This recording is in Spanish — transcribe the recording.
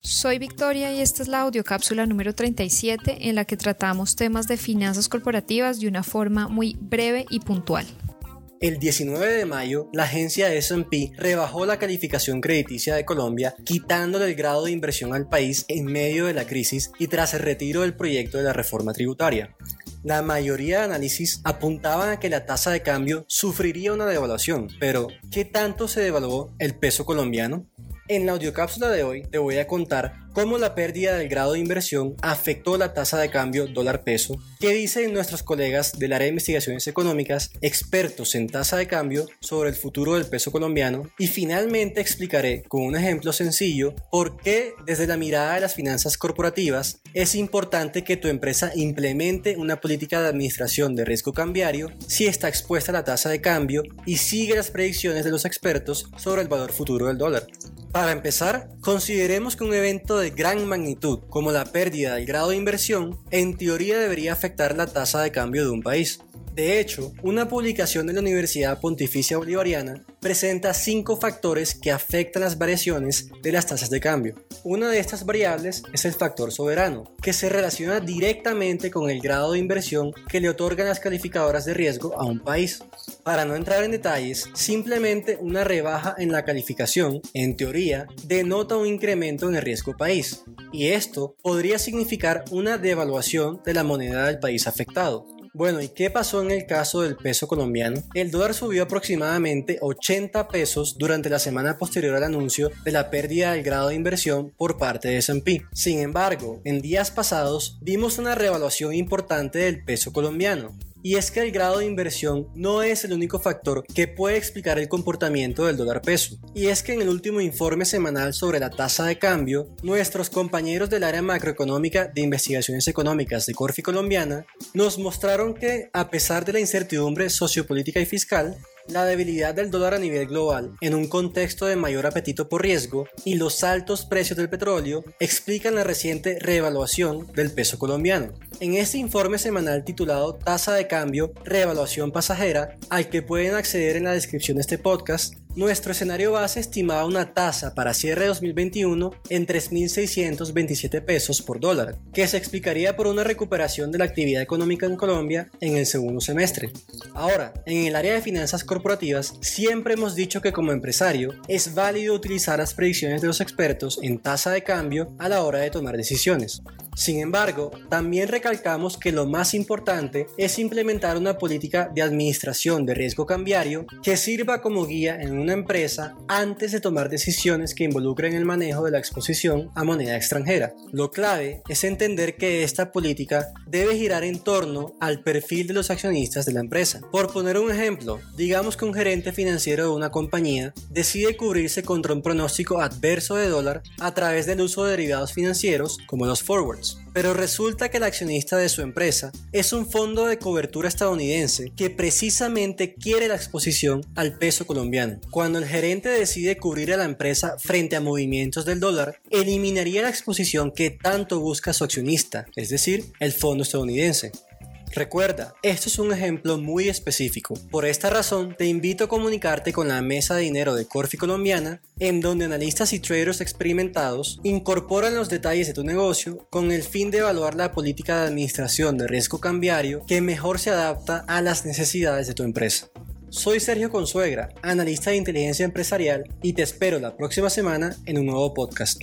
Soy Victoria y esta es la audiocápsula número 37 en la que tratamos temas de finanzas corporativas de una forma muy breve y puntual. El 19 de mayo, la agencia S&P rebajó la calificación crediticia de Colombia, quitándole el grado de inversión al país en medio de la crisis y tras el retiro del proyecto de la reforma tributaria. La mayoría de análisis apuntaban a que la tasa de cambio sufriría una devaluación, pero ¿qué tanto se devaluó el peso colombiano? En la audiocápsula de hoy te voy a contar cómo la pérdida del grado de inversión afectó la tasa de cambio dólar-peso, qué dicen nuestros colegas del área de investigaciones económicas, expertos en tasa de cambio, sobre el futuro del peso colombiano y finalmente explicaré con un ejemplo sencillo por qué desde la mirada de las finanzas corporativas es importante que tu empresa implemente una política de administración de riesgo cambiario si está expuesta a la tasa de cambio y sigue las predicciones de los expertos sobre el valor futuro del dólar. Para empezar, consideremos que un evento de gran magnitud, como la pérdida del grado de inversión, en teoría debería afectar la tasa de cambio de un país. De hecho, una publicación de la Universidad Pontificia Bolivariana presenta cinco factores que afectan las variaciones de las tasas de cambio. Una de estas variables es el factor soberano, que se relaciona directamente con el grado de inversión que le otorgan las calificadoras de riesgo a un país. Para no entrar en detalles, simplemente una rebaja en la calificación, en teoría, denota un incremento en el riesgo país, y esto podría significar una devaluación de la moneda del país afectado. Bueno, ¿y qué pasó en el caso del peso colombiano? El dólar subió aproximadamente 80 pesos durante la semana posterior al anuncio de la pérdida del grado de inversión por parte de S&P. Sin embargo, en días pasados vimos una revaluación importante del peso colombiano, y es que el grado de inversión no es el único factor que puede explicar el comportamiento del dólar peso. Y es que en el último informe semanal sobre la tasa de cambio, nuestros compañeros del área macroeconómica de investigaciones económicas de Corfi Colombiana nos mostraron que, a pesar de la incertidumbre sociopolítica y fiscal, la debilidad del dólar a nivel global en un contexto de mayor apetito por riesgo y los altos precios del petróleo explican la reciente reevaluación del peso colombiano. En este informe semanal titulado Tasa de cambio, reevaluación pasajera, al que pueden acceder en la descripción de este podcast, nuestro escenario base estimaba una tasa para cierre 2021 en 3.627 pesos por dólar, que se explicaría por una recuperación de la actividad económica en Colombia en el segundo semestre. Ahora, en el área de finanzas corporativas, siempre hemos dicho que como empresario es válido utilizar las predicciones de los expertos en tasa de cambio a la hora de tomar decisiones. Sin embargo, también recalcamos que lo más importante es implementar una política de administración de riesgo cambiario que sirva como guía en una empresa antes de tomar decisiones que involucren el manejo de la exposición a moneda extranjera. Lo clave es entender que esta política debe girar en torno al perfil de los accionistas de la empresa. Por poner un ejemplo, digamos que un gerente financiero de una compañía decide cubrirse contra un pronóstico adverso de dólar a través del uso de derivados financieros como los forwards. Pero resulta que el accionista de su empresa es un fondo de cobertura estadounidense que precisamente quiere la exposición al peso colombiano. Cuando el gerente decide cubrir a la empresa frente a movimientos del dólar, eliminaría la exposición que tanto busca su accionista, es decir, el fondo estadounidense. Recuerda, esto es un ejemplo muy específico. Por esta razón, te invito a comunicarte con la mesa de dinero de Corfi Colombiana, en donde analistas y traders experimentados incorporan los detalles de tu negocio con el fin de evaluar la política de administración de riesgo cambiario que mejor se adapta a las necesidades de tu empresa. Soy Sergio Consuegra, analista de inteligencia empresarial, y te espero la próxima semana en un nuevo podcast.